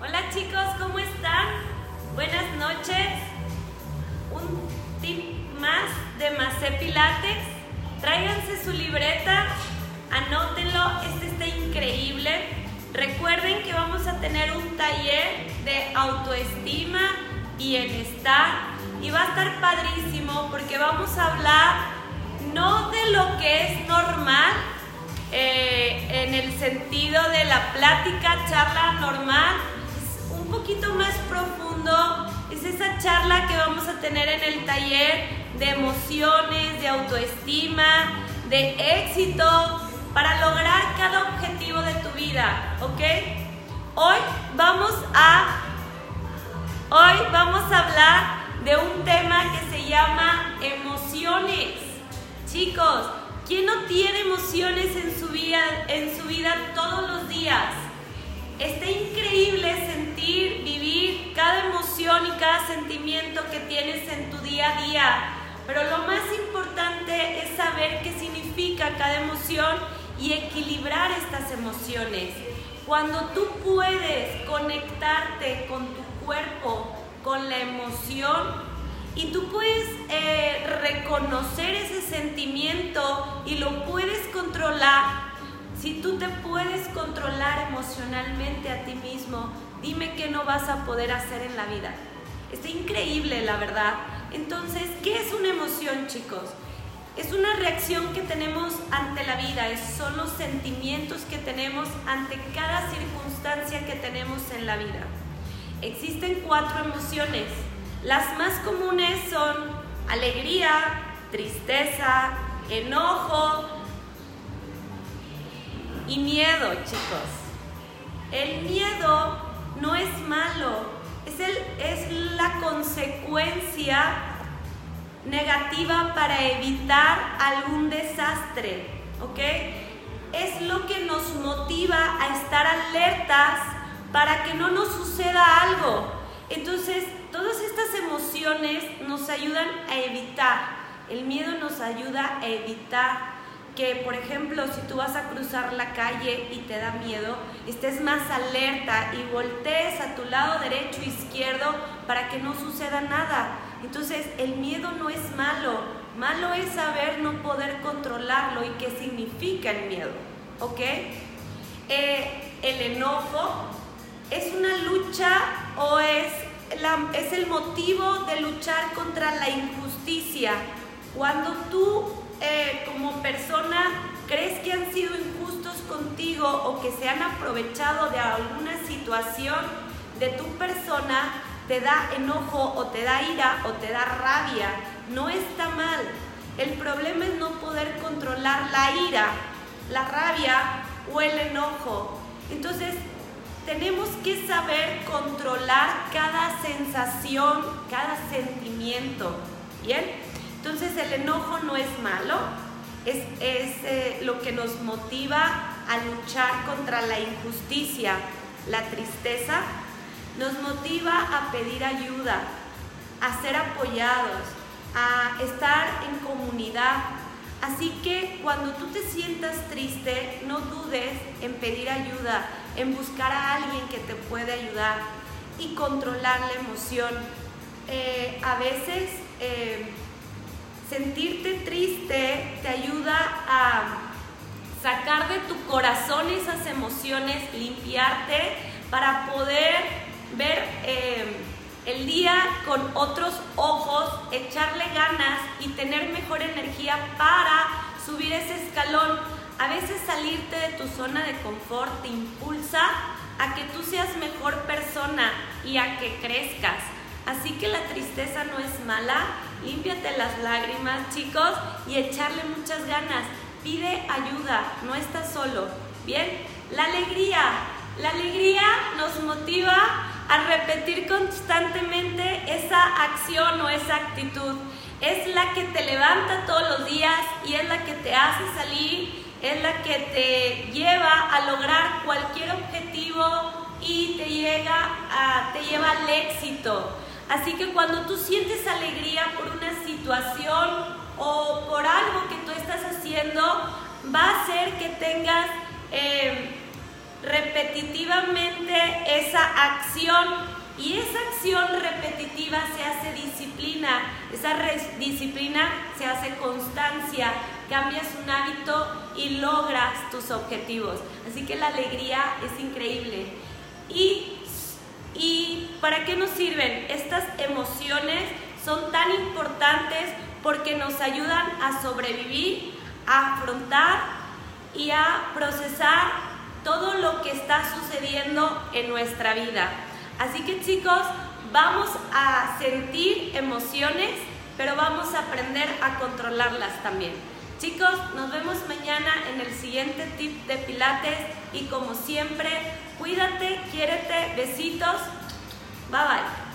Hola chicos, ¿cómo están? Buenas noches. Un tip más de Macé Pilates. Tráiganse su libreta, anótenlo, este está increíble. Recuerden que vamos a tener un taller de autoestima, bienestar y va a estar padrísimo porque vamos a hablar no de lo que es normal, eh, en el sentido de la plática, charla normal, poquito más profundo, es esa charla que vamos a tener en el taller de emociones, de autoestima, de éxito, para lograr cada objetivo de tu vida, ¿ok? Hoy vamos a, hoy vamos a hablar de un tema que se llama emociones. Chicos, ¿quién no tiene emociones en su vida, en su vida todos los días? Está increíble sentir, sentimiento que tienes en tu día a día. Pero lo más importante es saber qué significa cada emoción y equilibrar estas emociones. Cuando tú puedes conectarte con tu cuerpo, con la emoción, y tú puedes eh, reconocer ese sentimiento y lo puedes controlar. Si tú te puedes controlar emocionalmente a ti mismo, dime qué no vas a poder hacer en la vida. Está increíble, la verdad. Entonces, ¿qué es una emoción, chicos? Es una reacción que tenemos ante la vida, son los sentimientos que tenemos ante cada circunstancia que tenemos en la vida. Existen cuatro emociones. Las más comunes son alegría, tristeza, enojo y miedo, chicos. El miedo no es malo, es, el, es la consecuencia negativa para evitar algún desastre, ¿ok? Es lo que nos motiva a estar alertas para que no nos suceda algo. Entonces, todas estas emociones nos ayudan a evitar. El miedo nos ayuda a evitar que, por ejemplo, si tú vas a cruzar la calle y te da miedo, estés más alerta y voltees a tu lado derecho izquierdo para que no suceda nada. Entonces, el miedo no es malo. Malo es saber no poder controlarlo y qué significa el miedo. ¿Ok? Eh, el enojo es una lucha o es, es el motivo de luchar contra la injusticia. Cuando tú eh, como persona crees que han sido injustos contigo o que se han aprovechado de alguna situación de tu persona, te da enojo o te da ira o te da rabia. No está mal. El problema es no poder controlar la ira, la rabia o el enojo. Entonces, tenemos que saber controlar cada sensación, cada sentimiento. ¿Bien? Entonces el enojo no es malo, es, eh, lo que nos motiva a luchar contra la injusticia. La tristeza nos motiva a pedir ayuda, a ser apoyados, a estar en comunidad. Así que cuando tú te sientas triste, no dudes en pedir ayuda, en buscar a alguien que te pueda ayudar y controlar la emoción. Eh, a veces eh, sentirte triste te ayuda a sacar de tu corazón esas emociones, limpiarte para poder ver eh, el día con otros ojos, echarle ganas y tener mejor energía para subir ese escalón. A veces salirte de tu zona de confort te impulsa a que tú seas mejor persona y a que crezcas. Así que la tristeza no es mala, límpiate las lágrimas, chicos, y echarle muchas ganas. Pide ayuda, no estás solo. Bien, la alegría. La alegría nos motiva a repetir constantemente esa acción o esa actitud. Es la que te levanta todos los días y es la que te hace salir, es la que te lleva a lograr cualquier objetivo y te, llega te lleva al éxito. Así que cuando tú sientes alegría por una situación o por algo que tú estás haciendo, va a hacer que tengas eh, repetitivamente esa acción y esa acción repetitiva se hace disciplina, esa disciplina se hace constancia, cambias un hábito y logras tus objetivos. Así que la alegría es increíble. ¿Y, para qué nos sirven? Estas emociones son tan importantes porque nos ayudan a sobrevivir, a afrontar y a procesar todo lo que está sucediendo en nuestra vida. Así que chicos, vamos a sentir emociones, pero vamos a aprender a controlarlas también. Chicos, nos vemos mañana en el siguiente tip de Pilates y como siempre, cuídate, quiérete, besitos. Bye bye.